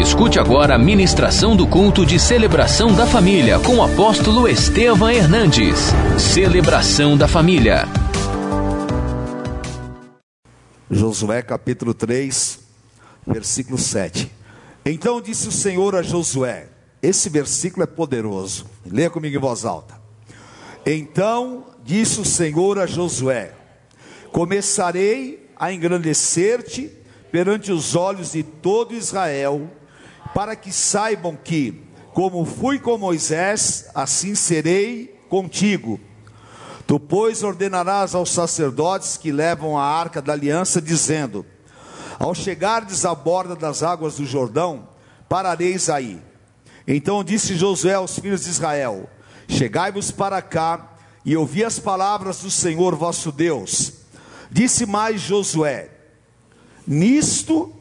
Escute agora a ministração do culto de celebração da família com o apóstolo Estevam Hernandes. Celebração da família. Josué capítulo 3, versículo 7. Então disse o Senhor a Josué: Esse versículo é poderoso. Leia comigo em voz alta. Então disse o Senhor a Josué: Começarei a engrandecer-te perante os olhos de todo Israel, para que saibam que, como fui com Moisés, assim serei contigo. Tu, pois, ordenarás aos sacerdotes que levam a arca da aliança, dizendo: Ao chegardes à borda das águas do Jordão, parareis aí. Então disse Josué aos filhos de Israel: Chegai-vos para cá e ouvi as palavras do Senhor vosso Deus. Disse mais Josué: Nisto,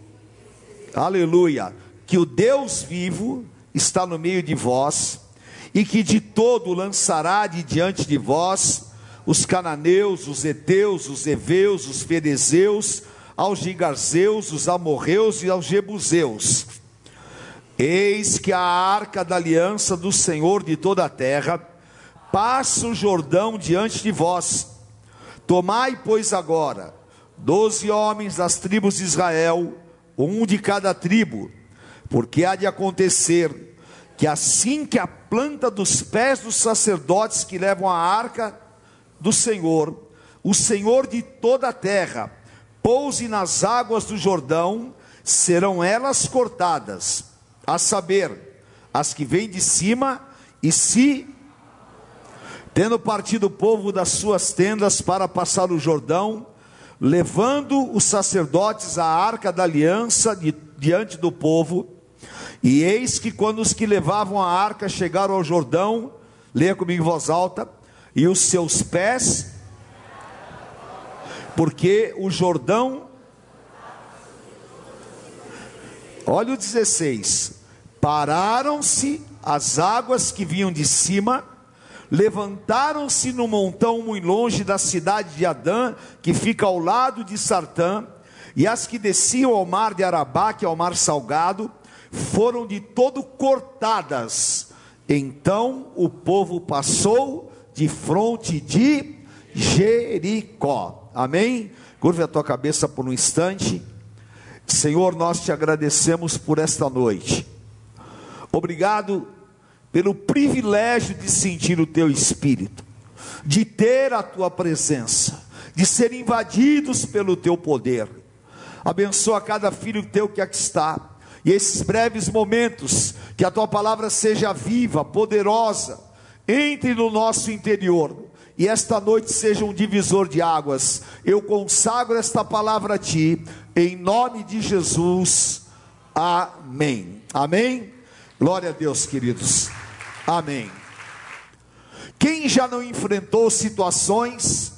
aleluia, que o Deus vivo está no meio de vós, e que de todo lançará de diante de vós os cananeus, os heteus, os heveus, os ferezeus, aos gigarzeus, os amorreus e aos jebuseus. Eis que a arca da aliança do Senhor de toda a terra passa o Jordão diante de vós. Tomai, pois, agora doze homens das tribos de Israel, um de cada tribo, porque há de acontecer que assim que a planta dos pés dos sacerdotes que levam a arca do Senhor, o Senhor de toda a terra, pouse nas águas do Jordão, serão elas cortadas, a saber, as que vêm de cima, e se, tendo partido o povo das suas tendas para passar o Jordão, levando os sacerdotes a arca da aliança de, diante do povo, e eis que quando os que levavam a arca chegaram ao Jordão, leia comigo em voz alta, e os seus pés, porque o Jordão, olha o 16: pararam-se as águas que vinham de cima, levantaram-se no montão muito longe da cidade de Adã, que fica ao lado de Sartã, e as que desciam ao mar de Arabá, que é o mar salgado, foram de todo cortadas. Então o povo passou de fronte de Jericó. Amém? Curve a tua cabeça por um instante. Senhor, nós te agradecemos por esta noite. Obrigado pelo privilégio de sentir o teu espírito, de ter a tua presença, de ser invadidos pelo teu poder. Abençoa cada filho teu que aqui está. E esses breves momentos, que a tua palavra seja viva, poderosa, entre no nosso interior e esta noite seja um divisor de águas. Eu consagro esta palavra a ti, em nome de Jesus. Amém. Amém. Glória a Deus, queridos. Amém. Quem já não enfrentou situações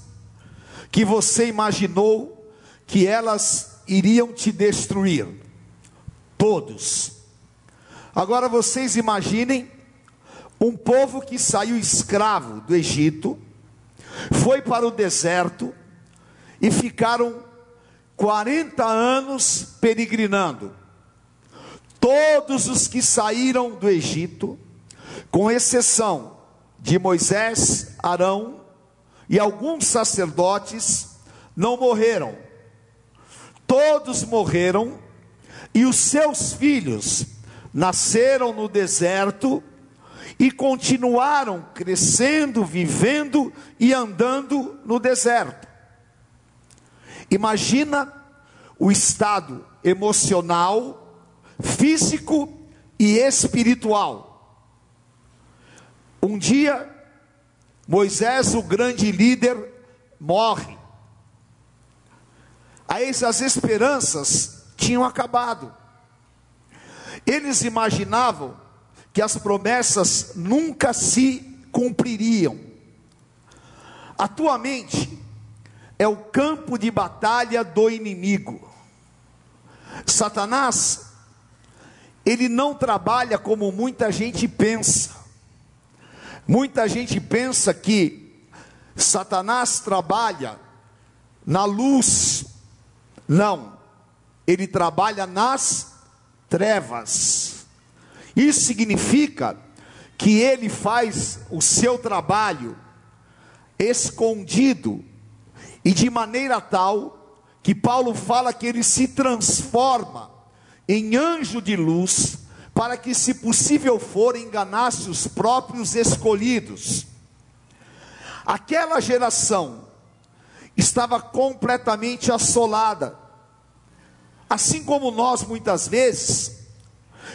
que você imaginou que elas iriam te destruir? Todos. Agora vocês imaginem um povo que saiu escravo do Egito, foi para o deserto e ficaram 40 anos peregrinando. Todos os que saíram do Egito, com exceção de Moisés, Arão e alguns sacerdotes, não morreram. Todos morreram e os seus filhos nasceram no deserto e continuaram crescendo, vivendo e andando no deserto. Imagina o estado emocional, físico e espiritual. Um dia, Moisés, o grande líder, morre. Aí as esperanças tinham acabado. Eles imaginavam que as promessas nunca se cumpririam. A tua mente é o campo de batalha do inimigo. Satanás, ele não trabalha como muita gente pensa. Muita gente pensa que Satanás trabalha na luz. Não, ele trabalha nas trevas. Isso significa que ele faz o seu trabalho escondido e de maneira tal que Paulo fala que ele se transforma em anjo de luz para que, se possível for, enganasse os próprios escolhidos. Aquela geração estava completamente assolada, assim como nós muitas vezes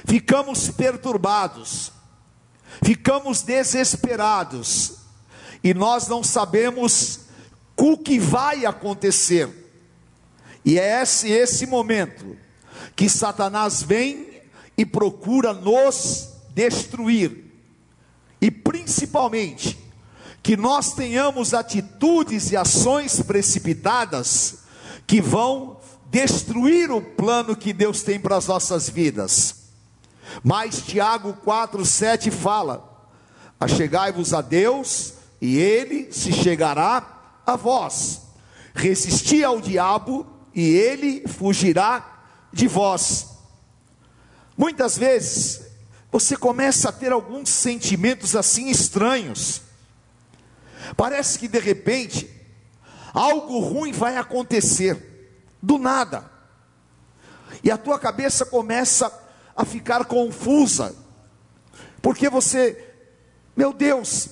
ficamos perturbados, ficamos desesperados, e nós não sabemos o que vai acontecer. E é esse, esse momento que Satanás vem e procura nos destruir, e principalmente que nós tenhamos atitudes e ações precipitadas que vão destruir o plano que Deus tem para as nossas vidas. Mas Tiago 4,7 fala: Achegai-vos a Deus, e ele se chegará a vós. Resisti ao diabo, e ele fugirá de vós. Muitas vezes, você começa a ter alguns sentimentos assim estranhos. Parece que de repente, algo ruim vai acontecer, do nada. E a tua cabeça começa a ficar confusa, porque você, meu Deus,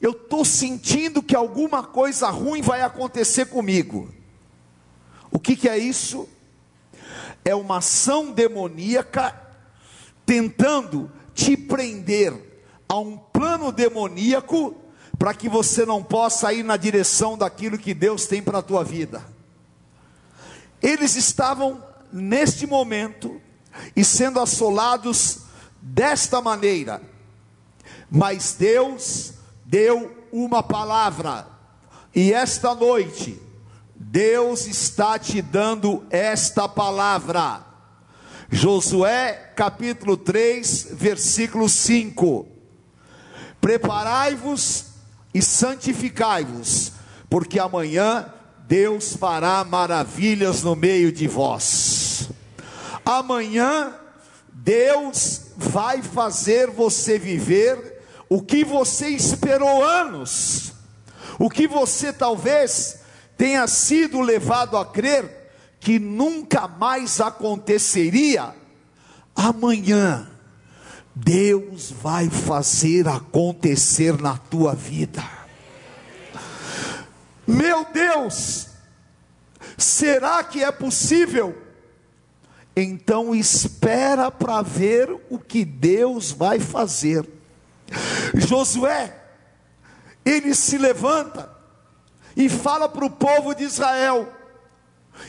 eu estou sentindo que alguma coisa ruim vai acontecer comigo. O que, que é isso? É uma ação demoníaca tentando te prender a um plano demoníaco para que você não possa ir na direção daquilo que Deus tem para a tua vida. Eles estavam neste momento e sendo assolados desta maneira. Mas Deus deu uma palavra, e esta noite, Deus está te dando esta palavra. Josué capítulo 3, versículo 5: Preparai-vos e santificai-vos, porque amanhã Deus fará maravilhas no meio de vós. Amanhã Deus vai fazer você viver o que você esperou anos, o que você talvez tenha sido levado a crer que nunca mais aconteceria, amanhã Deus vai fazer acontecer na tua vida. Meu Deus, será que é possível? Então espera para ver o que Deus vai fazer. Josué, ele se levanta e fala para o povo de Israel,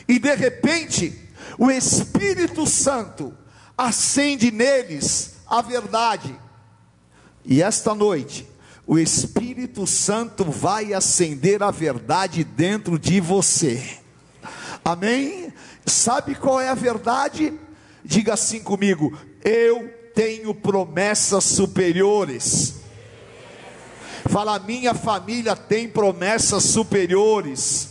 e de repente, o Espírito Santo acende neles a verdade, e esta noite, o Espírito Santo vai acender a verdade dentro de você. Amém? Sabe qual é a verdade? Diga assim comigo: eu tenho promessas superiores. Fala, minha família tem promessas superiores.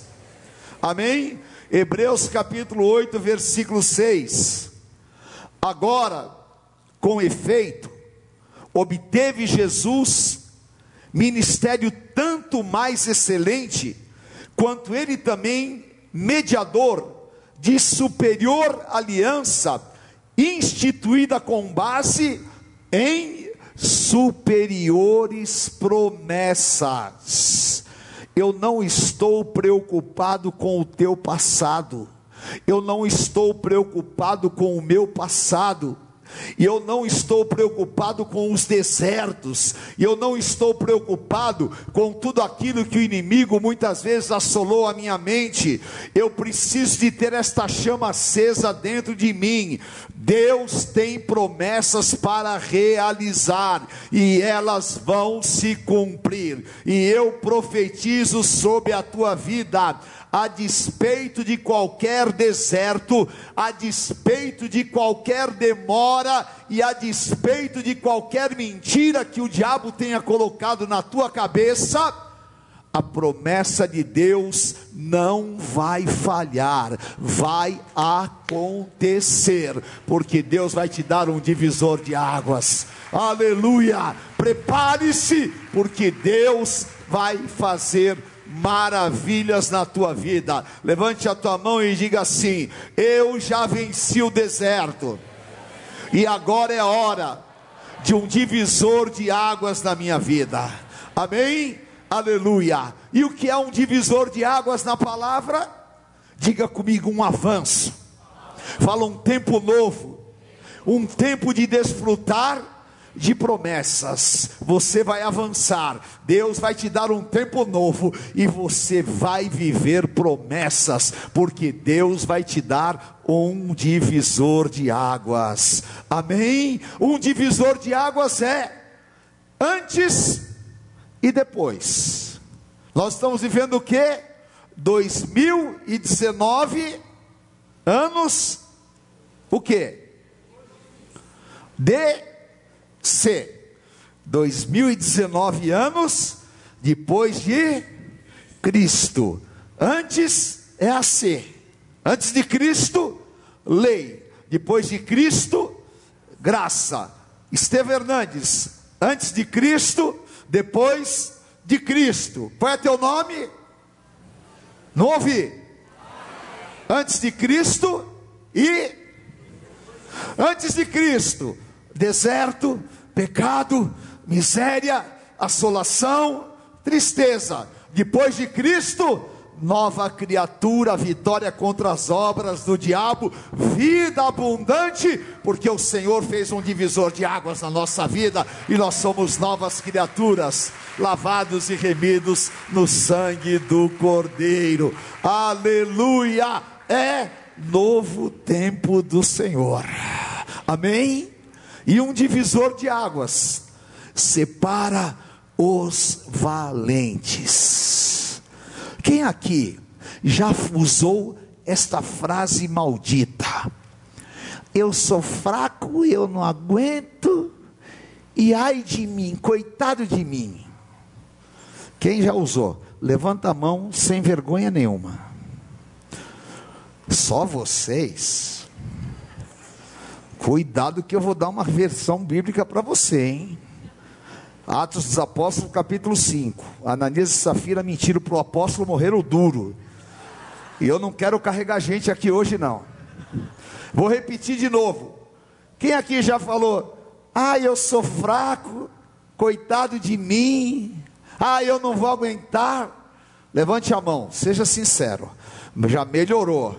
Amém? Hebreus capítulo 8, versículo 6. Agora, com efeito, obteve Jesus ministério tanto mais excelente, quanto ele também mediador de superior aliança, instituída com base em superiores promessas. Eu não estou preocupado com o teu passado, eu não estou preocupado com o meu passado e eu não estou preocupado com os desertos, e eu não estou preocupado com tudo aquilo que o inimigo muitas vezes assolou a minha mente. Eu preciso de ter esta chama acesa dentro de mim. Deus tem promessas para realizar, e elas vão se cumprir. E eu profetizo sobre a tua vida a despeito de qualquer deserto, a despeito de qualquer demora e a despeito de qualquer mentira que o diabo tenha colocado na tua cabeça, a promessa de Deus não vai falhar, vai acontecer, porque Deus vai te dar um divisor de águas. Aleluia! Prepare-se, porque Deus vai fazer maravilhas na tua vida. Levante a tua mão e diga assim: Eu já venci o deserto, e agora é hora de um divisor de águas na minha vida. Amém? Aleluia. E o que é um divisor de águas na palavra? Diga comigo um avanço. Fala um tempo novo, um tempo de desfrutar de promessas. Você vai avançar. Deus vai te dar um tempo novo e você vai viver promessas, porque Deus vai te dar um divisor de águas. Amém? Um divisor de águas é antes e depois. Nós estamos vivendo o que? 2019 anos o que? De C. 2019 anos depois de Cristo. Antes é a C. Antes de Cristo, lei. Depois de Cristo, graça. Esteve Hernandes. Antes de Cristo, depois de Cristo. Qual é teu nome? Não ouvi. Antes de Cristo e antes de Cristo, deserto, pecado, miséria, assolação, tristeza. Depois de Cristo, nova criatura, vitória contra as obras do diabo, vida abundante, porque o Senhor fez um divisor de águas na nossa vida e nós somos novas criaturas, lavados e remidos no sangue do Cordeiro. Aleluia! É novo tempo do Senhor. Amém? E um divisor de águas separa os valentes. Quem aqui já usou esta frase maldita? Eu sou fraco, eu não aguento, e ai de mim, coitado de mim. Quem já usou? Levanta a mão sem vergonha nenhuma. Só vocês. Cuidado que eu vou dar uma versão bíblica para você, hein? Atos dos Apóstolos, capítulo 5. Ananias e Safira mentiram para o apóstolo, morreram duro. E eu não quero carregar gente aqui hoje, não. Vou repetir de novo. Quem aqui já falou, ah, eu sou fraco, coitado de mim, ah, eu não vou aguentar. Levante a mão, seja sincero, já melhorou.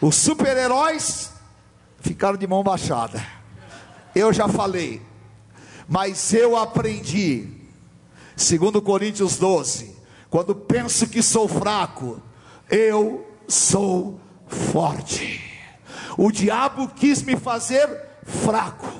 Os super-heróis ficaram de mão baixada. Eu já falei, mas eu aprendi, segundo Coríntios 12, quando penso que sou fraco, eu sou forte. O diabo quis me fazer fraco,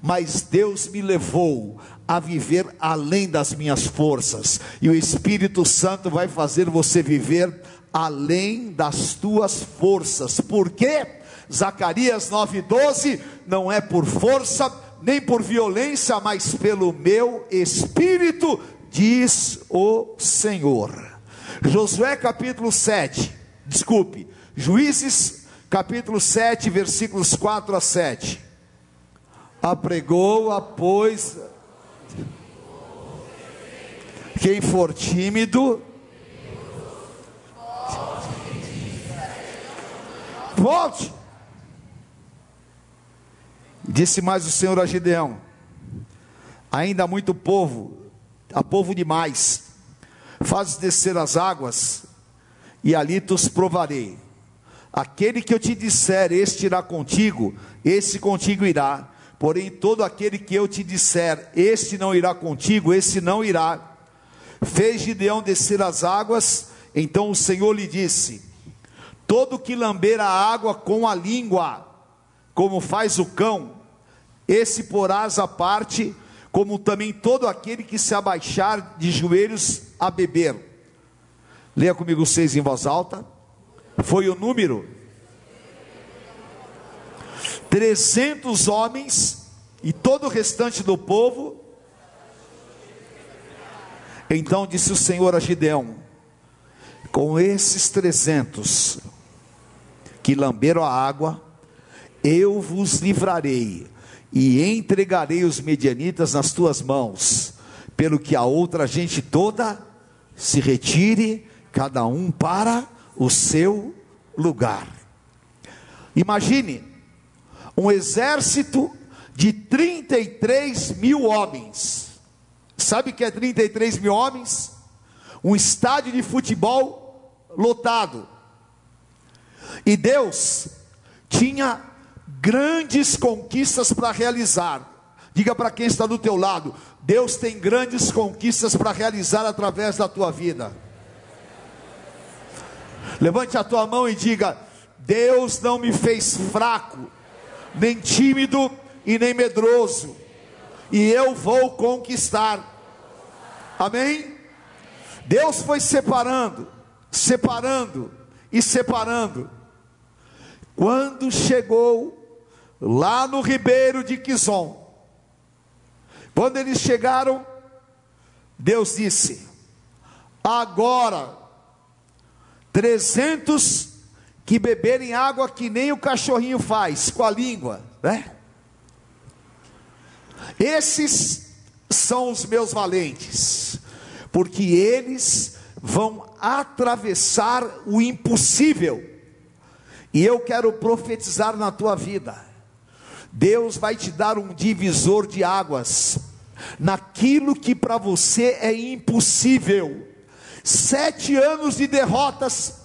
mas Deus me levou a viver além das minhas forças, e o Espírito Santo vai fazer você viver além das tuas forças. Por quê? Zacarias 9:12, não é por força, nem por violência, mas pelo meu espírito, diz o Senhor. Josué capítulo 7, desculpe, Juízes capítulo 7, versículos 4 a 7. Apregou, pois, quem for tímido, volte. Disse mais o Senhor a Gideão: Ainda há muito povo, há povo demais. Fazes descer as águas, e ali os provarei. Aquele que eu te disser, este irá contigo, esse contigo irá. Porém, todo aquele que eu te disser, este não irá contigo, esse não irá. Fez Gideão descer as águas, então o Senhor lhe disse: Todo que lamber a água com a língua, como faz o cão, esse porás à parte, como também todo aquele que se abaixar de joelhos a beber. Leia comigo seis em voz alta. Foi o número. Trezentos homens e todo o restante do povo Então disse o Senhor a Gideão: Com esses trezentos que lamberam a água, eu vos livrarei e entregarei os medianitas nas tuas mãos, pelo que a outra gente toda se retire, cada um para o seu lugar. Imagine um exército de 33 mil homens. Sabe o que é 33 mil homens? Um estádio de futebol lotado. E Deus tinha grandes conquistas para realizar. Diga para quem está do teu lado: Deus tem grandes conquistas para realizar através da tua vida. Levante a tua mão e diga: Deus não me fez fraco, nem tímido e nem medroso, e eu vou conquistar. Amém? Deus foi separando, separando e separando. Quando chegou lá no ribeiro de Quizon, quando eles chegaram, Deus disse: Agora, trezentos que beberem água que nem o cachorrinho faz, com a língua, né? Esses são os meus valentes, porque eles vão atravessar o impossível. E eu quero profetizar na tua vida. Deus vai te dar um divisor de águas naquilo que para você é impossível. Sete anos de derrotas,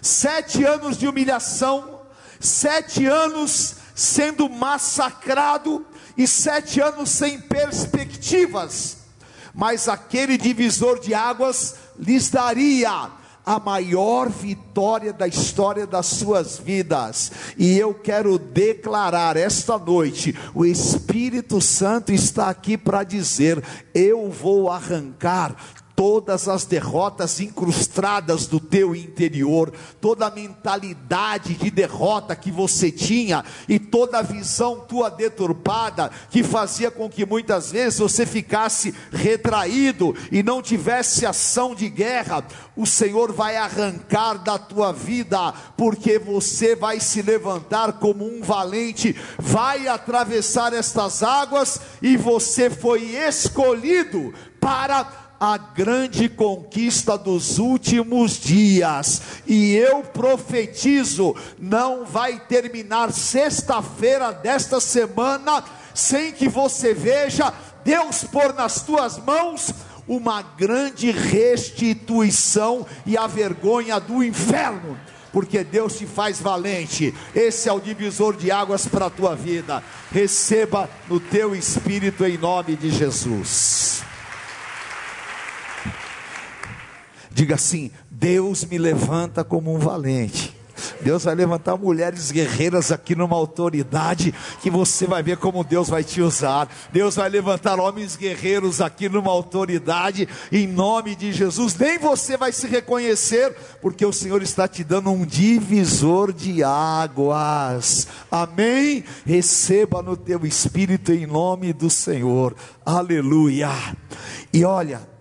sete anos de humilhação, sete anos sendo massacrado e sete anos sem perspectivas. Mas aquele divisor de águas lhes daria a maior vitória da história das suas vidas. E eu quero declarar esta noite: o Espírito Santo está aqui para dizer: eu vou arrancar todas as derrotas incrustadas do teu interior, toda a mentalidade de derrota que você tinha e toda a visão tua deturpada que fazia com que muitas vezes você ficasse retraído e não tivesse ação de guerra, o Senhor vai arrancar da tua vida, porque você vai se levantar como um valente, vai atravessar estas águas e você foi escolhido para a grande conquista dos últimos dias, e eu profetizo: não vai terminar sexta-feira desta semana sem que você veja Deus pôr nas tuas mãos uma grande restituição e a vergonha do inferno. Porque Deus te faz valente, esse é o divisor de águas para a tua vida. Receba no teu espírito em nome de Jesus. Diga assim: Deus me levanta como um valente. Deus vai levantar mulheres guerreiras aqui numa autoridade que você vai ver como Deus vai te usar. Deus vai levantar homens guerreiros aqui numa autoridade em nome de Jesus. Nem você vai se reconhecer, porque o Senhor está te dando um divisor de águas. Amém? Receba no teu espírito em nome do Senhor. Aleluia. E olha,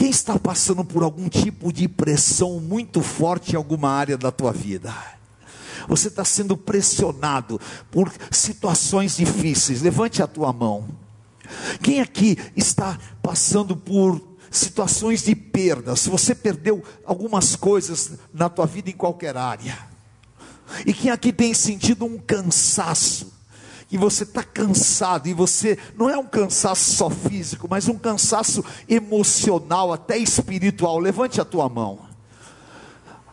quem está passando por algum tipo de pressão muito forte em alguma área da tua vida? Você está sendo pressionado por situações difíceis. Levante a tua mão. Quem aqui está passando por situações de perda? Se você perdeu algumas coisas na tua vida em qualquer área. E quem aqui tem sentido um cansaço? Que você está cansado e você não é um cansaço só físico, mas um cansaço emocional, até espiritual. Levante a tua mão.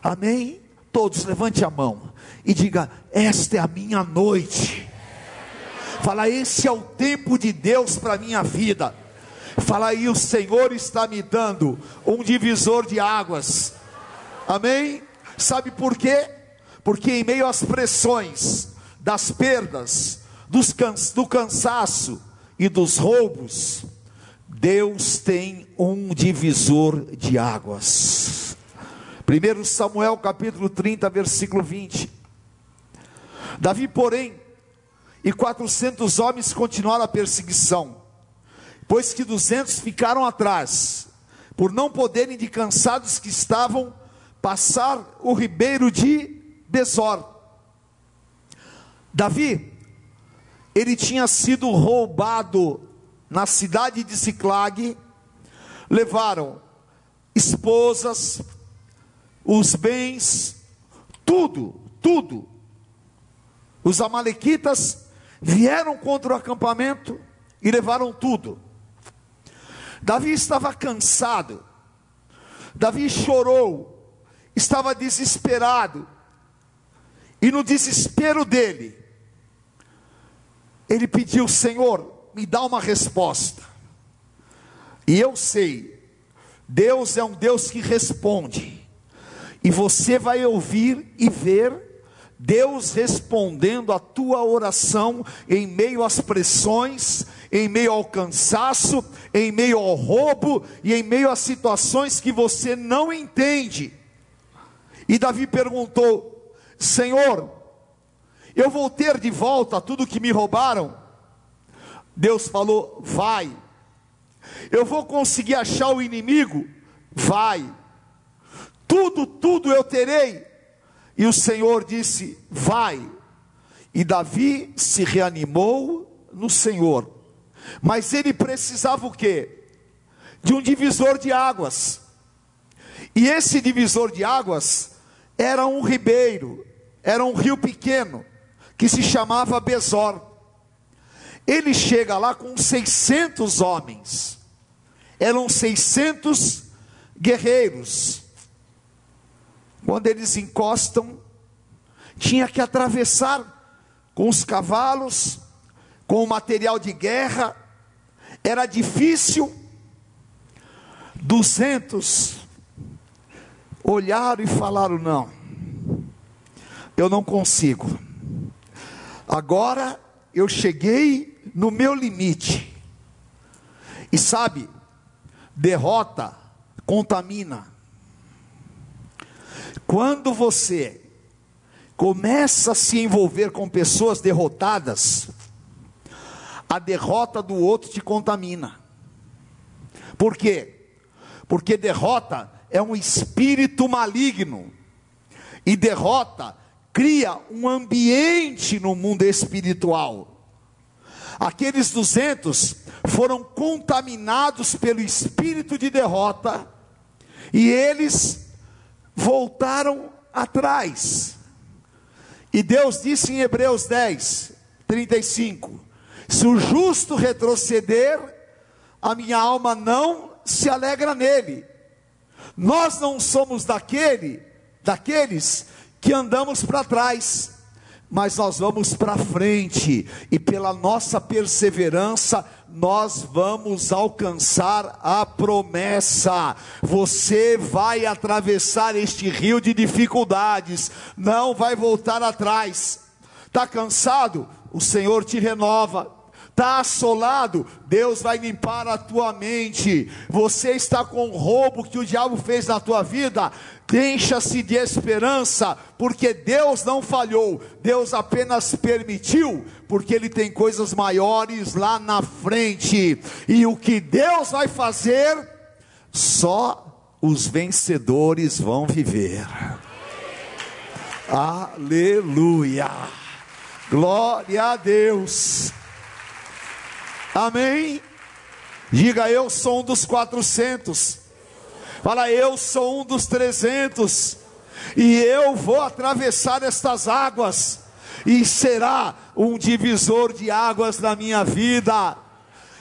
Amém? Todos, levante a mão e diga: Esta é a minha noite. Fala, esse é o tempo de Deus para a minha vida. Fala aí, o Senhor está me dando um divisor de águas. Amém? Sabe por quê? Porque em meio às pressões, das perdas, dos cans, do cansaço e dos roubos, Deus tem um divisor de águas. 1 Samuel capítulo 30, versículo 20. Davi, porém, e quatrocentos homens continuaram a perseguição. pois que duzentos ficaram atrás, por não poderem de cansados que estavam passar o ribeiro de Besor. Davi, ele tinha sido roubado na cidade de Ciclag, levaram esposas, os bens, tudo, tudo. Os amalequitas vieram contra o acampamento e levaram tudo. Davi estava cansado, Davi chorou, estava desesperado, e no desespero dele, ele pediu: Senhor, me dá uma resposta. E eu sei, Deus é um Deus que responde, e você vai ouvir e ver Deus respondendo a tua oração em meio às pressões, em meio ao cansaço, em meio ao roubo e em meio às situações que você não entende. E Davi perguntou: Senhor, eu vou ter de volta tudo que me roubaram? Deus falou: Vai. Eu vou conseguir achar o inimigo? Vai. Tudo, tudo eu terei. E o Senhor disse: Vai. E Davi se reanimou no Senhor. Mas ele precisava o quê? De um divisor de águas. E esse divisor de águas era um ribeiro, era um rio pequeno, que se chamava Besor. Ele chega lá com 600 homens, eram 600 guerreiros. Quando eles encostam, tinha que atravessar com os cavalos, com o material de guerra, era difícil. Duzentos olharam e falaram: não, eu não consigo. Agora eu cheguei no meu limite. E sabe, derrota contamina. Quando você começa a se envolver com pessoas derrotadas, a derrota do outro te contamina. Por quê? Porque derrota é um espírito maligno. E derrota cria um ambiente no mundo espiritual. Aqueles duzentos foram contaminados pelo espírito de derrota e eles voltaram atrás. E Deus disse em Hebreus 10, 35: Se o justo retroceder, a minha alma não se alegra nele. Nós não somos daquele, daqueles que andamos para trás mas nós vamos para frente e pela nossa perseverança nós vamos alcançar a promessa. Você vai atravessar este rio de dificuldades, não vai voltar atrás. Está cansado? O Senhor te renova. Está assolado, Deus vai limpar a tua mente. Você está com roubo que o diabo fez na tua vida, Encha-se de esperança, porque Deus não falhou, Deus apenas permitiu, porque Ele tem coisas maiores lá na frente, e o que Deus vai fazer, só os vencedores vão viver. Aleluia, glória a Deus, amém. Diga eu sou um dos quatrocentos Fala, eu sou um dos trezentos, e eu vou atravessar estas águas, e será um divisor de águas na minha vida.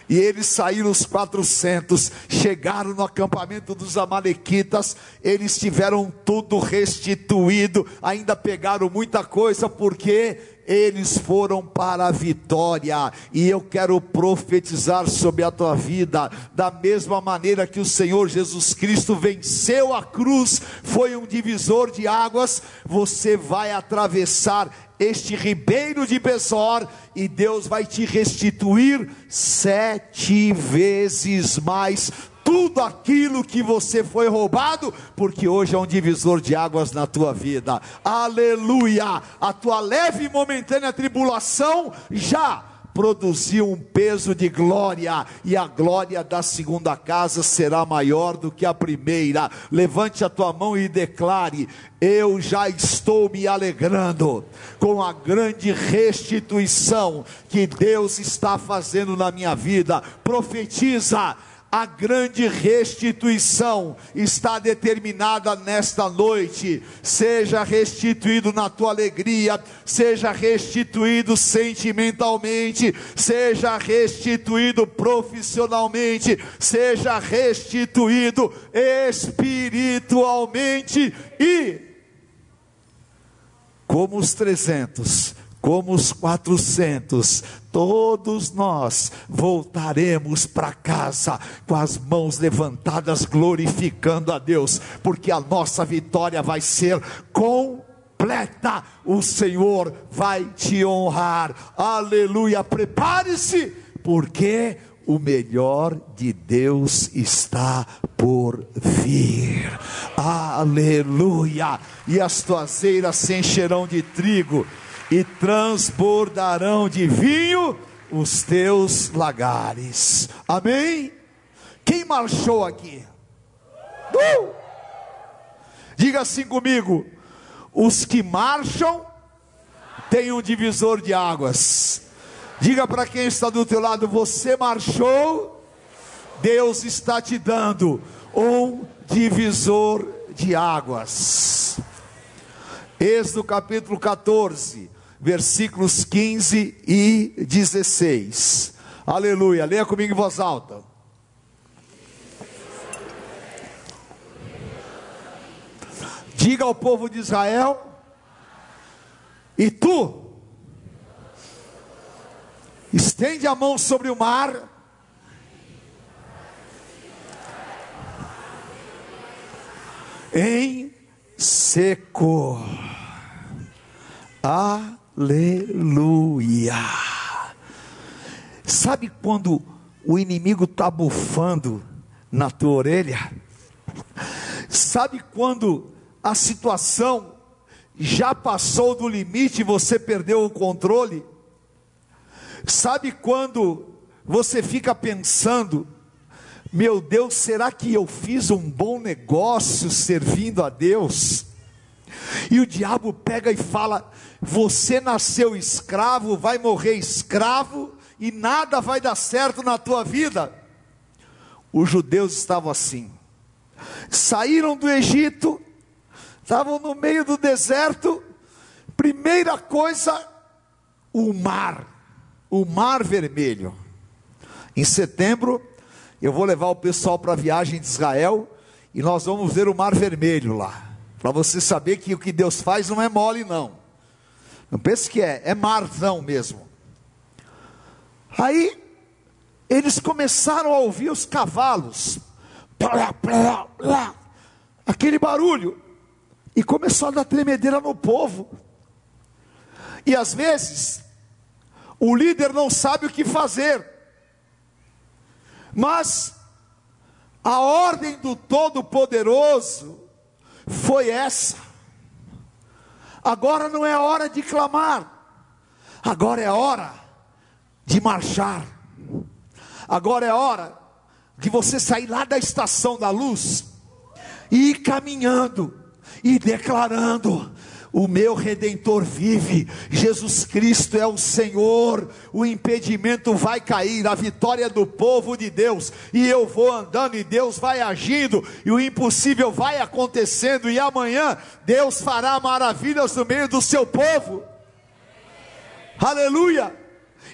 E eles saíram os quatrocentos, chegaram no acampamento dos Amalequitas, eles tiveram tudo restituído, ainda pegaram muita coisa, porque eles foram para a vitória, e eu quero profetizar sobre a tua vida, da mesma maneira que o Senhor Jesus Cristo venceu a cruz, foi um divisor de águas, você vai atravessar este ribeiro de Besor, e Deus vai te restituir sete vezes mais tudo aquilo que você foi roubado, porque hoje é um divisor de águas na tua vida. Aleluia! A tua leve e momentânea tribulação já produzir um peso de glória, e a glória da segunda casa será maior do que a primeira. Levante a tua mão e declare: Eu já estou me alegrando com a grande restituição que Deus está fazendo na minha vida. Profetiza a grande restituição está determinada nesta noite. Seja restituído na tua alegria, seja restituído sentimentalmente, seja restituído profissionalmente, seja restituído espiritualmente e como os trezentos como os quatrocentos, todos nós voltaremos para casa com as mãos levantadas, glorificando a Deus, porque a nossa vitória vai ser completa. O Senhor vai te honrar. Aleluia. Prepare-se, porque o melhor de Deus está por vir. Aleluia. E as tuas eiras se encherão de trigo e transbordarão de vinho os teus lagares. Amém? Quem marchou aqui? Uh! Diga assim comigo: os que marcham têm um divisor de águas. Diga para quem está do teu lado: você marchou, Deus está te dando um divisor de águas. Êxodo capítulo 14 versículos 15 e 16. Aleluia. Leia comigo em voz alta. Diga ao povo de Israel: E tu, estende a mão sobre o mar, em seco. Ah, Aleluia. Sabe quando o inimigo está bufando na tua orelha? Sabe quando a situação já passou do limite e você perdeu o controle? Sabe quando você fica pensando, meu Deus, será que eu fiz um bom negócio servindo a Deus? E o diabo pega e fala: você nasceu escravo, vai morrer escravo e nada vai dar certo na tua vida. Os judeus estavam assim. Saíram do Egito, estavam no meio do deserto. Primeira coisa, o mar, o mar vermelho. Em setembro, eu vou levar o pessoal para a viagem de Israel e nós vamos ver o mar vermelho lá. Para você saber que o que Deus faz não é mole, não. Não pense que é, é marzão mesmo. Aí, eles começaram a ouvir os cavalos, aquele barulho, e começou a dar tremedeira no povo. E às vezes, o líder não sabe o que fazer, mas a ordem do Todo-Poderoso foi essa. Agora não é hora de clamar, agora é hora de marchar, agora é hora de você sair lá da estação da luz e ir caminhando e declarando: o meu redentor vive, Jesus Cristo é o Senhor, o impedimento vai cair, a vitória do povo de Deus, e eu vou andando e Deus vai agindo, e o impossível vai acontecendo, e amanhã Deus fará maravilhas no meio do seu povo. Aleluia!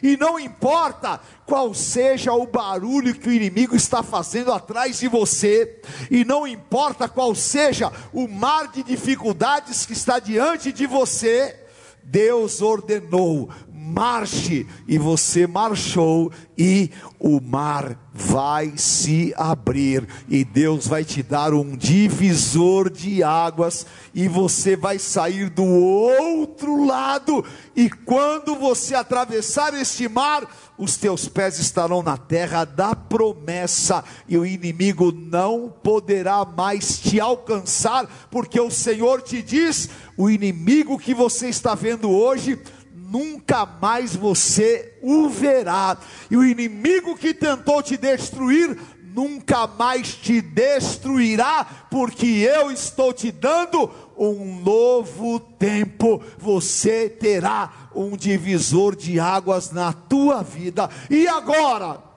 E não importa qual seja o barulho que o inimigo está fazendo atrás de você, e não importa qual seja o mar de dificuldades que está diante de você, Deus ordenou: marche, e você marchou, e o mar vai se abrir, e Deus vai te dar um divisor de águas, e você vai sair do outro lado, e quando você atravessar este mar, os teus pés estarão na terra da promessa, e o inimigo não poderá mais te alcançar, porque o Senhor te diz: o inimigo que você está vendo hoje, nunca mais você o verá. E o inimigo que tentou te destruir, nunca mais te destruirá, porque eu estou te dando um novo tempo. Você terá um divisor de águas na tua vida. E agora?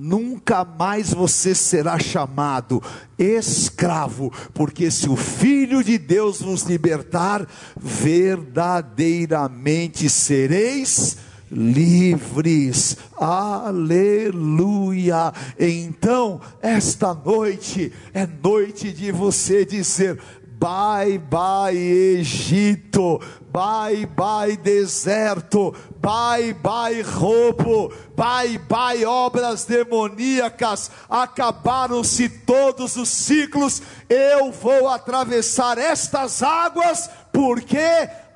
Nunca mais você será chamado escravo, porque se o Filho de Deus vos libertar, verdadeiramente sereis livres. Aleluia. Então, esta noite é noite de você dizer: Bye bye Egito, bye bye deserto, bye bye roubo, bye bye obras demoníacas, acabaram-se todos os ciclos. Eu vou atravessar estas águas, porque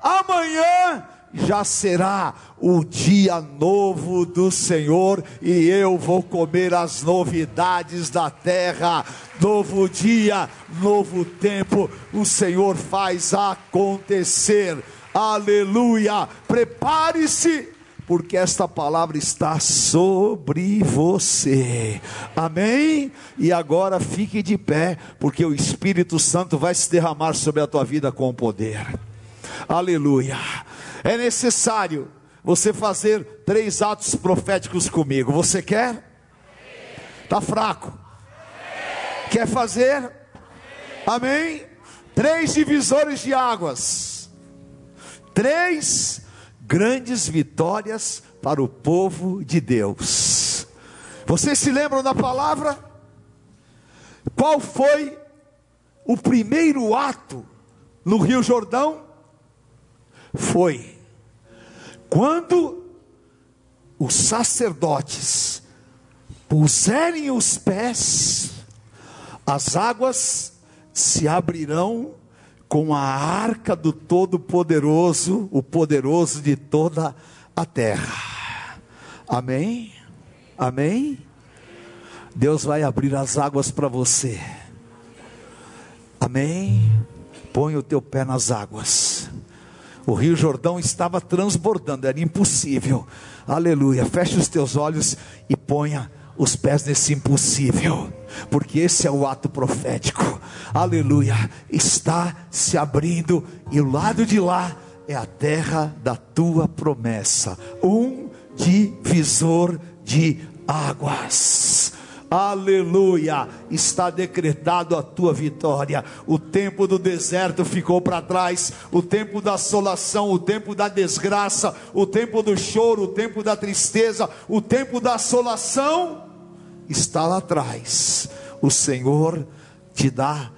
amanhã já será o dia novo do Senhor e eu vou comer as novidades da terra. Novo dia, novo tempo, o Senhor faz acontecer. Aleluia! Prepare-se porque esta palavra está sobre você. Amém? E agora fique de pé, porque o Espírito Santo vai se derramar sobre a tua vida com poder. Aleluia. É necessário você fazer três atos proféticos comigo. Você quer? Está fraco? Quer fazer? Amém? Três divisores de águas. Três grandes vitórias para o povo de Deus. Vocês se lembram da palavra? Qual foi o primeiro ato no Rio Jordão? Foi quando os sacerdotes puserem os pés, as águas se abrirão com a arca do Todo-Poderoso, o poderoso de toda a terra. Amém? Amém? Deus vai abrir as águas para você. Amém? Põe o teu pé nas águas. O Rio Jordão estava transbordando, era impossível. Aleluia. Feche os teus olhos e ponha os pés nesse impossível, porque esse é o ato profético. Aleluia. Está se abrindo e o lado de lá é a terra da tua promessa. Um divisor de águas aleluia, está decretado a tua vitória. O tempo do deserto ficou para trás, o tempo da assolação, o tempo da desgraça, o tempo do choro, o tempo da tristeza, o tempo da assolação está lá atrás. O Senhor te dá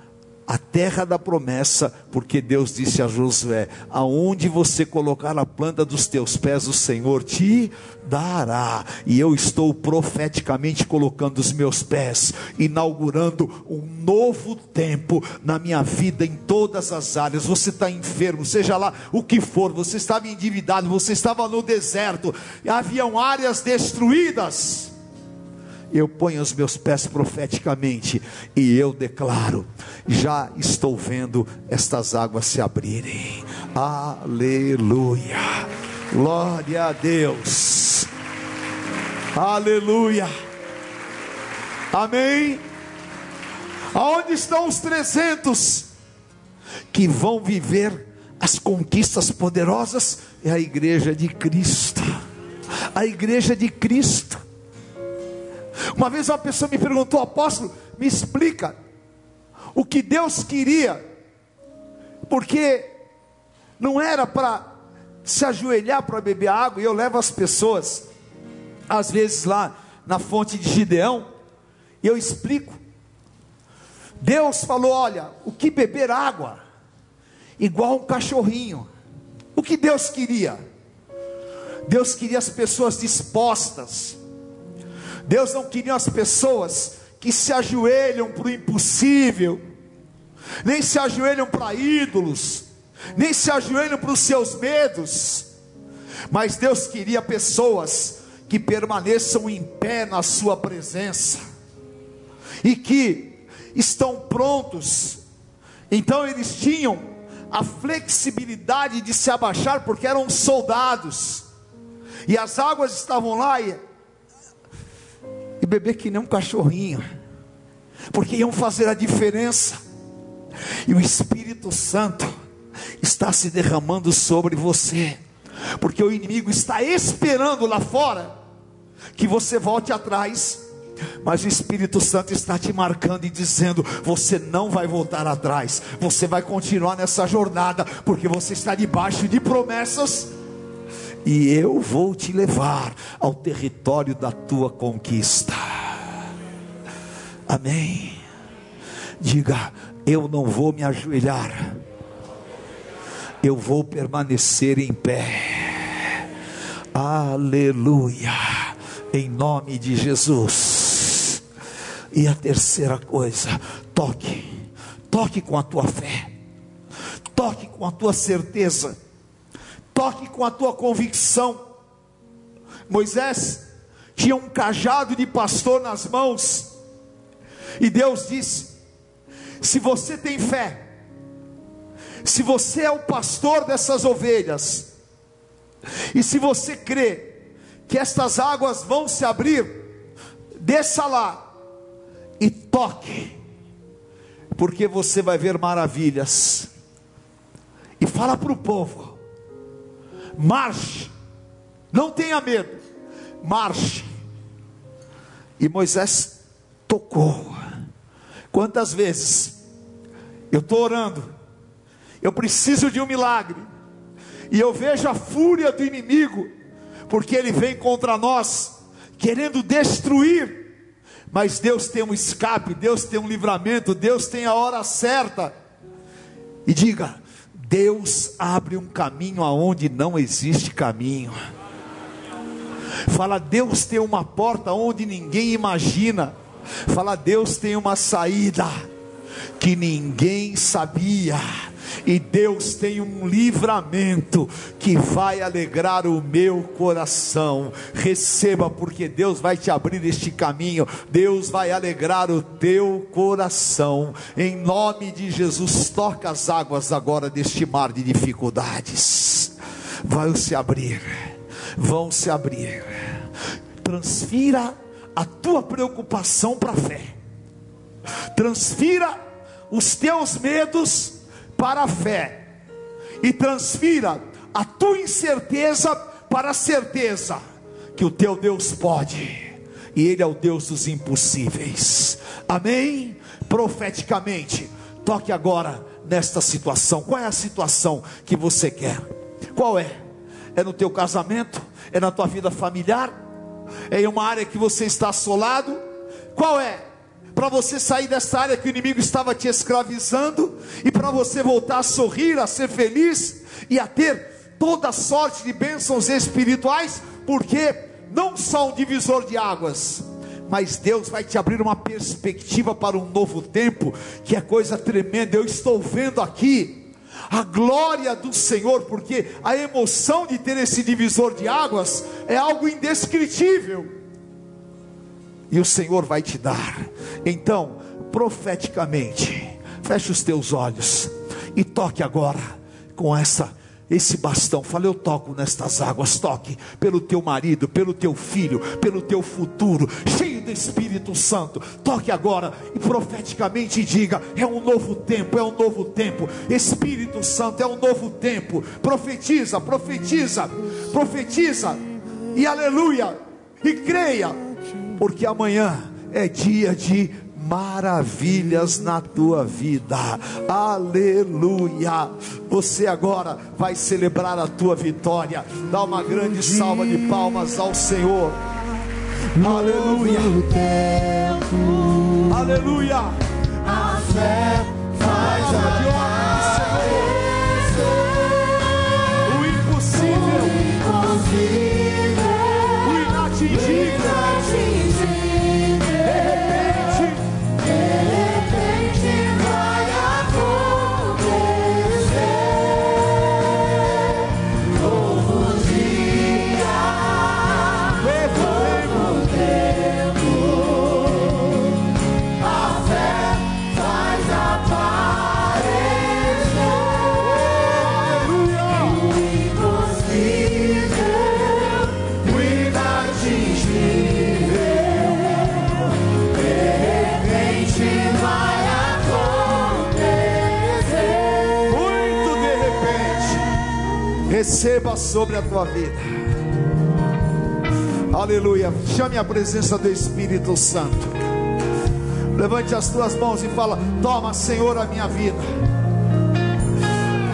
a terra da promessa, porque Deus disse a Josué: aonde você colocar a planta dos teus pés, o Senhor te dará. E eu estou profeticamente colocando os meus pés, inaugurando um novo tempo na minha vida em todas as áreas. Você está enfermo, seja lá o que for, você estava endividado, você estava no deserto, haviam áreas destruídas eu ponho os meus pés profeticamente e eu declaro: já estou vendo estas águas se abrirem. Aleluia. Glória a Deus. Aleluia. Amém. Aonde estão os 300 que vão viver as conquistas poderosas? É a igreja de Cristo. A igreja de Cristo. Uma vez uma pessoa me perguntou, apóstolo, me explica o que Deus queria, porque não era para se ajoelhar para beber água, e eu levo as pessoas, às vezes lá na fonte de Gideão, e eu explico. Deus falou: olha, o que beber água, igual um cachorrinho. O que Deus queria? Deus queria as pessoas dispostas Deus não queria as pessoas que se ajoelham para o impossível, nem se ajoelham para ídolos, nem se ajoelham para os seus medos, mas Deus queria pessoas que permaneçam em pé na Sua presença e que estão prontos. Então eles tinham a flexibilidade de se abaixar, porque eram soldados, e as águas estavam lá, e, e beber que nem um cachorrinho, porque iam fazer a diferença, e o Espírito Santo está se derramando sobre você, porque o inimigo está esperando lá fora que você volte atrás. Mas o Espírito Santo está te marcando e dizendo: você não vai voltar atrás, você vai continuar nessa jornada, porque você está debaixo de promessas, e eu vou te levar ao território da tua conquista. Amém. Diga: eu não vou me ajoelhar, eu vou permanecer em pé. Aleluia, em nome de Jesus. E a terceira coisa, toque, toque com a tua fé, toque com a tua certeza, toque com a tua convicção. Moisés tinha um cajado de pastor nas mãos, e Deus disse: se você tem fé, se você é o pastor dessas ovelhas, e se você crê que estas águas vão se abrir, desça lá e toque, porque você vai ver maravilhas. E fala para o povo: marche, não tenha medo, marche. E Moisés tocou. Quantas vezes eu estou orando, eu preciso de um milagre, e eu vejo a fúria do inimigo, porque ele vem contra nós, querendo destruir mas Deus tem um escape, Deus tem um livramento, Deus tem a hora certa. E diga: Deus abre um caminho aonde não existe caminho. Fala, Deus tem uma porta onde ninguém imagina. Fala, Deus tem uma saída que ninguém sabia e Deus tem um livramento que vai alegrar o meu coração. Receba, porque Deus vai te abrir este caminho, Deus vai alegrar o teu coração. Em nome de Jesus, toca as águas agora deste mar de dificuldades. Vai se abrir, vão se abrir. Transfira a tua preocupação para a fé. Transfira os teus medos para a fé e transfira a tua incerteza para a certeza que o teu Deus pode, e Ele é o Deus dos impossíveis. Amém? Profeticamente, toque agora nesta situação. Qual é a situação que você quer? Qual é? É no teu casamento? É na tua vida familiar? É em uma área que você está assolado? Qual é? Para você sair dessa área que o inimigo estava te escravizando e para você voltar a sorrir, a ser feliz e a ter toda sorte de bênçãos espirituais, porque não só um divisor de águas, mas Deus vai te abrir uma perspectiva para um novo tempo, que é coisa tremenda. Eu estou vendo aqui a glória do Senhor, porque a emoção de ter esse divisor de águas é algo indescritível e o Senhor vai te dar. Então, profeticamente, feche os teus olhos e toque agora com essa esse bastão. Fala, eu toco nestas águas. Toque pelo teu marido, pelo teu filho, pelo teu futuro, cheio do Espírito Santo. Toque agora e profeticamente diga: é um novo tempo, é um novo tempo. Espírito Santo, é um novo tempo. Profetiza, profetiza, profetiza. E aleluia. E creia porque amanhã é dia de maravilhas na tua vida. Aleluia! Você agora vai celebrar a tua vitória. Dá uma grande salva de palmas ao Senhor. Aleluia! Aleluia! A fé faz a O tua vida. Aleluia. Chame a presença do Espírito Santo. Levante as tuas mãos e fala: Toma, Senhor, a minha vida.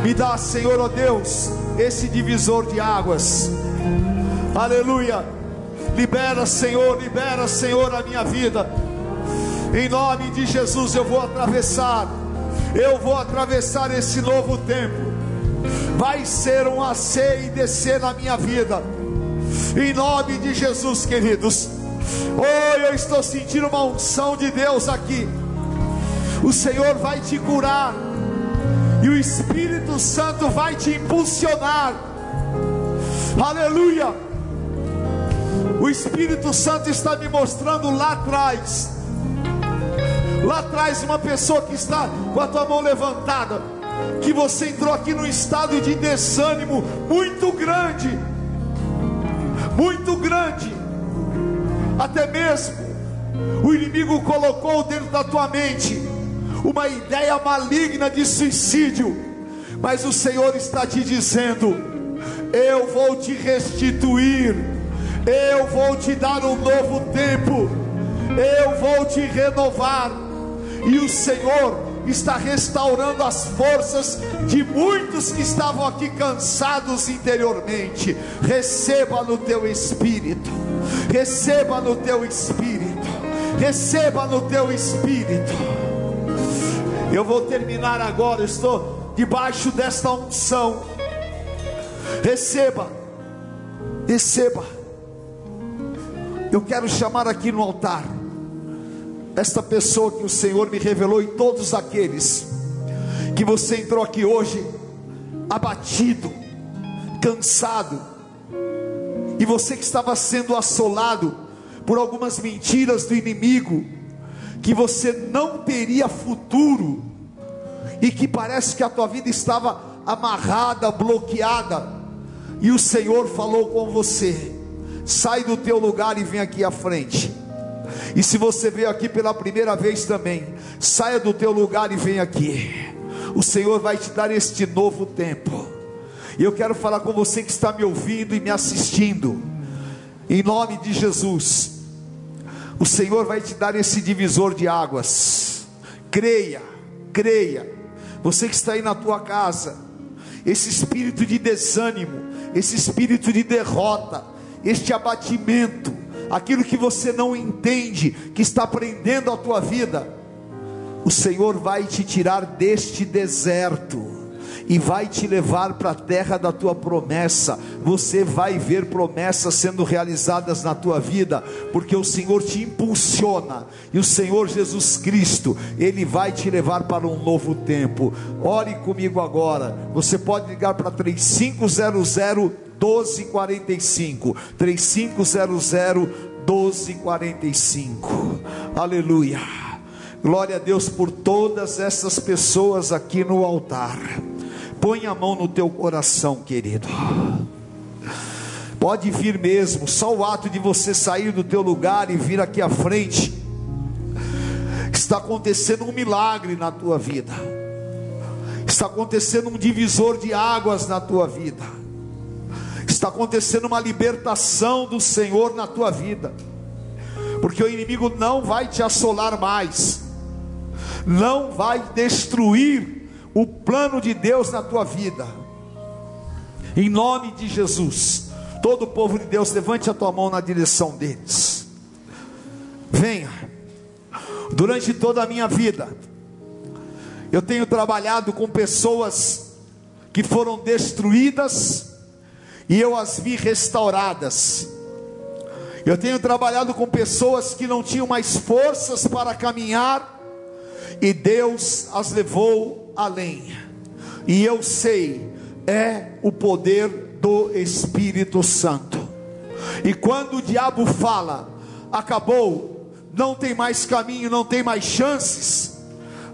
Me dá, Senhor, ó oh Deus, esse divisor de águas. Aleluia. Libera, Senhor, libera, Senhor, a minha vida. Em nome de Jesus eu vou atravessar. Eu vou atravessar esse novo tempo. Vai ser um ascer e descer na minha vida. Em nome de Jesus, queridos. Oh, eu estou sentindo uma unção de Deus aqui. O Senhor vai te curar. E o Espírito Santo vai te impulsionar. Aleluia. O Espírito Santo está me mostrando lá atrás. Lá atrás, uma pessoa que está com a tua mão levantada. Que você entrou aqui num estado de desânimo muito grande. Muito grande. Até mesmo o inimigo colocou dentro da tua mente uma ideia maligna de suicídio. Mas o Senhor está te dizendo: Eu vou te restituir eu vou te dar um novo tempo, eu vou te renovar, e o Senhor está restaurando as forças de muitos que estavam aqui cansados interiormente. Receba no teu espírito, receba no teu espírito, receba no teu espírito. Eu vou terminar agora, estou debaixo desta unção. Receba, receba. Eu quero chamar aqui no altar esta pessoa que o Senhor me revelou e todos aqueles que você entrou aqui hoje abatido, cansado, e você que estava sendo assolado por algumas mentiras do inimigo, que você não teria futuro e que parece que a tua vida estava amarrada, bloqueada, e o Senhor falou com você sai do teu lugar e vem aqui à frente. E se você veio aqui pela primeira vez também, saia do teu lugar e vem aqui. O Senhor vai te dar este novo tempo. E eu quero falar com você que está me ouvindo e me assistindo. Em nome de Jesus. O Senhor vai te dar esse divisor de águas. Creia, creia. Você que está aí na tua casa, esse espírito de desânimo, esse espírito de derrota, este abatimento, aquilo que você não entende, que está prendendo a tua vida, o Senhor vai te tirar deste deserto e vai te levar para a terra da tua promessa. Você vai ver promessas sendo realizadas na tua vida, porque o Senhor te impulsiona e o Senhor Jesus Cristo, ele vai te levar para um novo tempo. Ore comigo agora. Você pode ligar para 3500 1245 3500 1245. Aleluia. Glória a Deus por todas essas pessoas aqui no altar. Põe a mão no teu coração, querido. Pode vir mesmo, só o ato de você sair do teu lugar e vir aqui à frente. Está acontecendo um milagre na tua vida. Está acontecendo um divisor de águas na tua vida Está acontecendo uma libertação do Senhor na tua vida, porque o inimigo não vai te assolar mais, não vai destruir o plano de Deus na tua vida, em nome de Jesus. Todo o povo de Deus, levante a tua mão na direção deles. Venha, durante toda a minha vida, eu tenho trabalhado com pessoas que foram destruídas e eu as vi restauradas. Eu tenho trabalhado com pessoas que não tinham mais forças para caminhar, e Deus as levou além. E eu sei, é o poder do Espírito Santo. E quando o diabo fala, acabou, não tem mais caminho, não tem mais chances,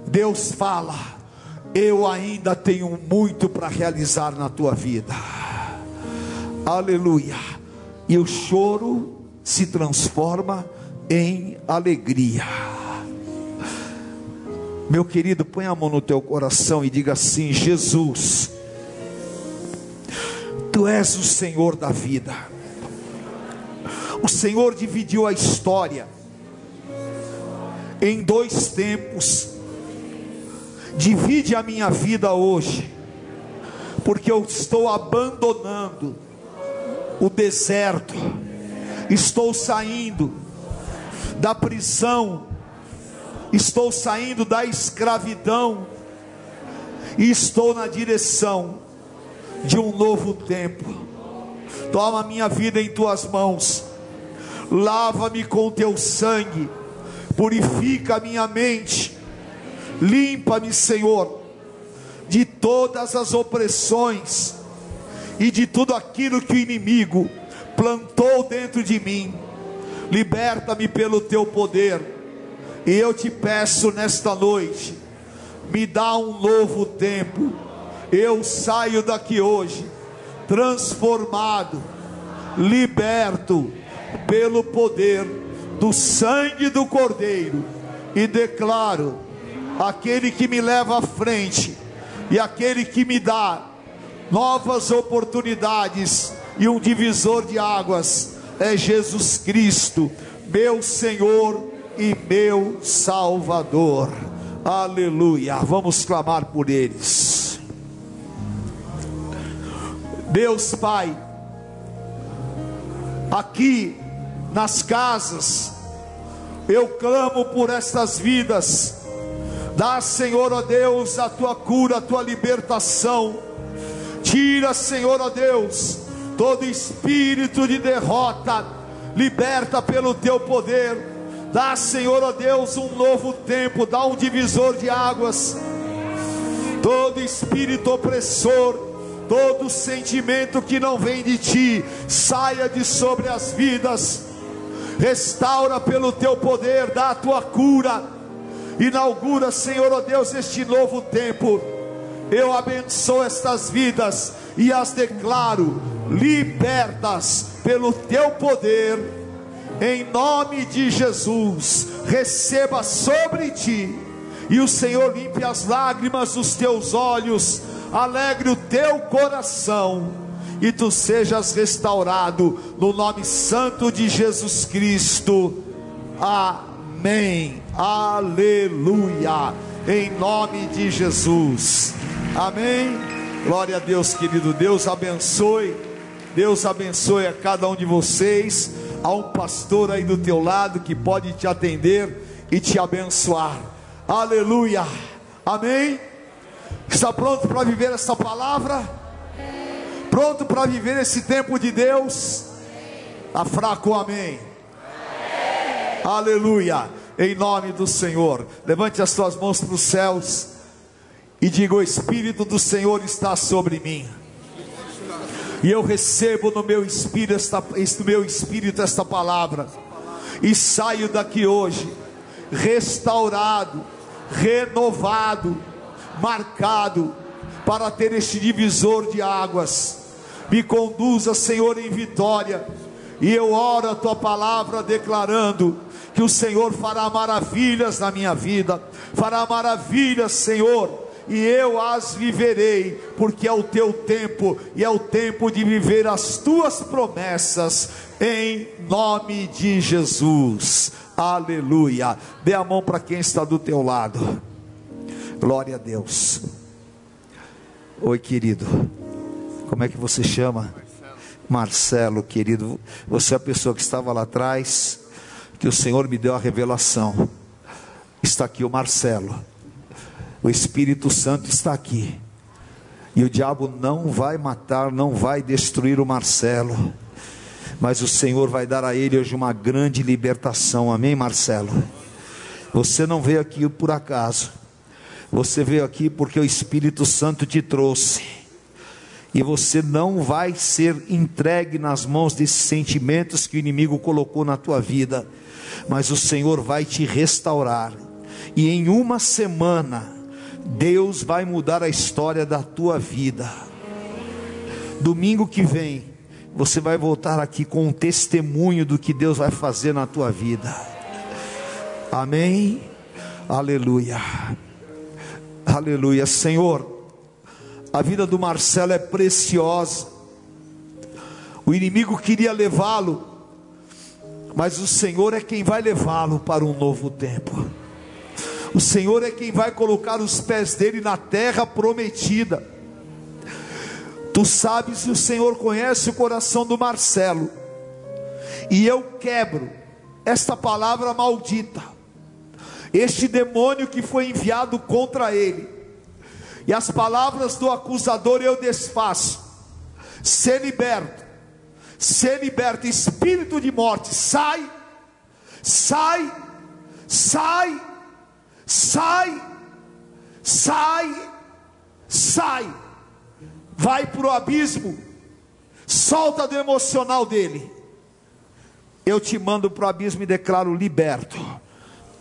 Deus fala, eu ainda tenho muito para realizar na tua vida aleluia. E o choro se transforma em alegria. Meu querido, põe a mão no teu coração e diga assim: Jesus, tu és o Senhor da vida. O Senhor dividiu a história em dois tempos. Divide a minha vida hoje, porque eu estou abandonando o deserto, estou saindo da prisão, estou saindo da escravidão. E estou na direção de um novo tempo. Toma minha vida em tuas mãos, lava-me com teu sangue, purifica minha mente, limpa-me, Senhor, de todas as opressões e de tudo aquilo que o inimigo plantou dentro de mim. Liberta-me pelo teu poder, e eu te peço nesta noite, me dá um novo tempo. Eu saio daqui hoje transformado, liberto pelo poder do sangue do Cordeiro e declaro: aquele que me leva à frente e aquele que me dá novas oportunidades e um divisor de águas é Jesus Cristo, meu Senhor e meu Salvador. Aleluia. Vamos clamar por eles. Deus Pai, aqui nas casas, eu clamo por estas vidas. Dá, Senhor, ó Deus, a tua cura, a tua libertação. Tira, Senhor, ó Deus, todo espírito de derrota. Liberta pelo teu poder. Dá, Senhor, ó Deus, um novo tempo. Dá um divisor de águas. Todo espírito opressor todo sentimento que não vem de ti, saia de sobre as vidas, restaura pelo teu poder, dá a tua cura, inaugura, Senhor, ó Deus, este novo tempo. Eu abençoo estas vidas e as declaro libertas pelo teu poder, em nome de Jesus. Receba sobre ti, e o Senhor limpe as lágrimas dos teus olhos, alegre o teu coração e tu sejas restaurado no nome santo de Jesus Cristo. Amém. Aleluia. Em nome de Jesus. Amém. Glória a Deus, querido. Deus abençoe. Deus abençoe a cada um de vocês. Há um pastor aí do teu lado que pode te atender e te abençoar. Aleluia. Amém. Está pronto para viver essa palavra? Pronto para viver esse tempo de Deus? Está fraco, amém. Aleluia. Em nome do Senhor. Levante as tuas mãos para os céus e diga: O Espírito do Senhor está sobre mim. E eu recebo no meu espírito esta, no meu espírito esta palavra. E saio daqui hoje restaurado, renovado marcado para ter este divisor de águas. Me conduza, Senhor, em vitória. E eu oro a tua palavra declarando que o Senhor fará maravilhas na minha vida, fará maravilhas, Senhor, e eu as viverei, porque é o teu tempo e é o tempo de viver as tuas promessas, em nome de Jesus. Aleluia. Dê a mão para quem está do teu lado. Glória a Deus. Oi, querido. Como é que você chama? Marcelo, querido. Você é a pessoa que estava lá atrás, que o Senhor me deu a revelação. Está aqui o Marcelo. O Espírito Santo está aqui. E o diabo não vai matar, não vai destruir o Marcelo. Mas o Senhor vai dar a ele hoje uma grande libertação. Amém, Marcelo? Você não veio aqui por acaso. Você veio aqui porque o Espírito Santo te trouxe. E você não vai ser entregue nas mãos desses sentimentos que o inimigo colocou na tua vida, mas o Senhor vai te restaurar. E em uma semana, Deus vai mudar a história da tua vida. Domingo que vem, você vai voltar aqui com um testemunho do que Deus vai fazer na tua vida. Amém? Aleluia. Aleluia, Senhor. A vida do Marcelo é preciosa. O inimigo queria levá-lo, mas o Senhor é quem vai levá-lo para um novo tempo. O Senhor é quem vai colocar os pés dele na terra prometida. Tu sabes e o Senhor conhece o coração do Marcelo. E eu quebro esta palavra maldita, este demônio que foi enviado contra ele, e as palavras do acusador eu desfaço. Ser liberto, ser liberto, espírito de morte, sai, sai, sai, sai, sai, sai, vai para o abismo, solta do emocional dele eu te mando para o abismo e declaro liberto,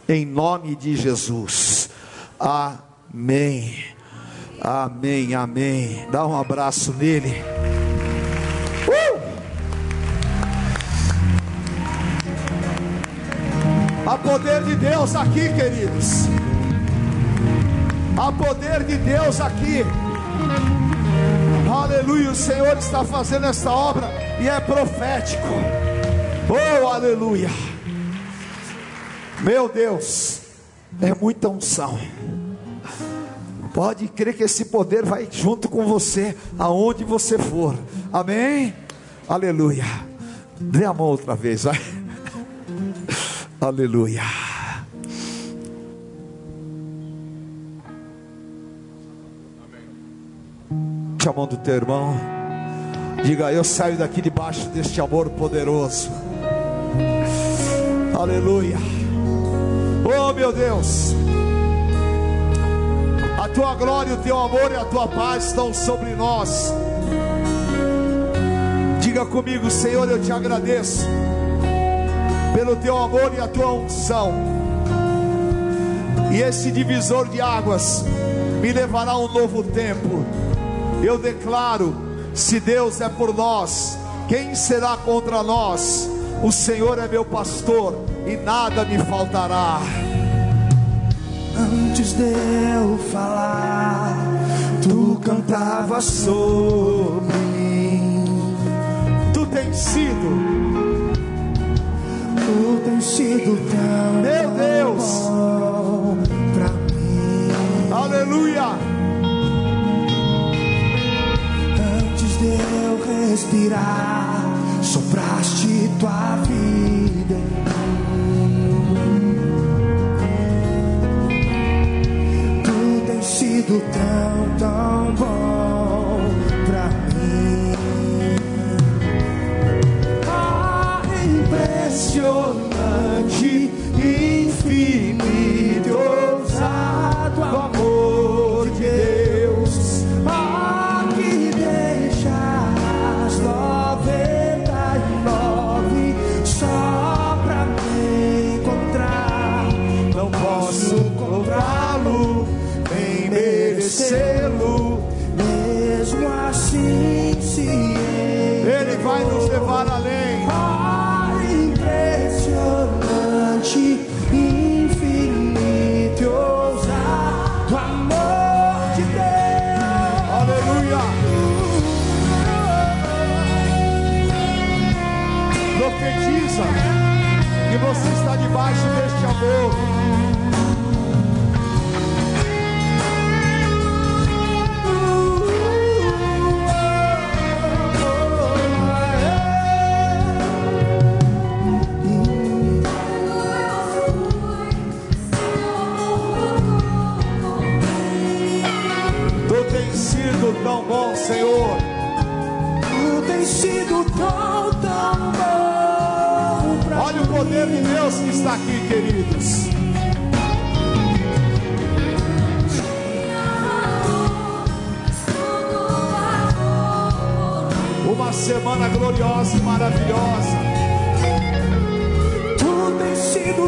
em nome de Jesus. Amém. Amém, amém. Dá um abraço nele. Há poder de Deus aqui, queridos. Há poder de Deus aqui. Aleluia. O Senhor está fazendo essa obra e é profético. Oh, aleluia. Meu Deus, é muita unção. Pode crer que esse poder vai junto com você, aonde você for. Amém? Aleluia. Dê a mão outra vez, vai. Aleluia. Chamando o teu irmão. Diga, eu saio daqui debaixo deste amor poderoso. Aleluia. Oh meu Deus. A tua glória, o teu amor e a tua paz estão sobre nós. Diga comigo, Senhor, eu te agradeço pelo teu amor e a tua unção. E esse divisor de águas me levará a um novo tempo. Eu declaro: se Deus é por nós, quem será contra nós? O Senhor é meu pastor e nada me faltará. Antes de eu falar, tu cantavas sobre mim. Tu tens sido, tu tens sido tão meu Deus para mim. Aleluia. Antes de eu respirar sopraste tua vida Tu tens sido tão, tão bom impressionante, infinito, ousado amor de Deus. Ah, que deixas noventa e nove só pra me encontrar. Não posso comprá-lo, nem merecê-lo, mesmo assim se Ele vai nos levar além. Profetiza que você está debaixo deste amor. Tu tens sido tão bom, Senhor. Tu tens sido tão poder de Deus que está aqui, queridos. Uma semana gloriosa e maravilhosa. Tu tens sido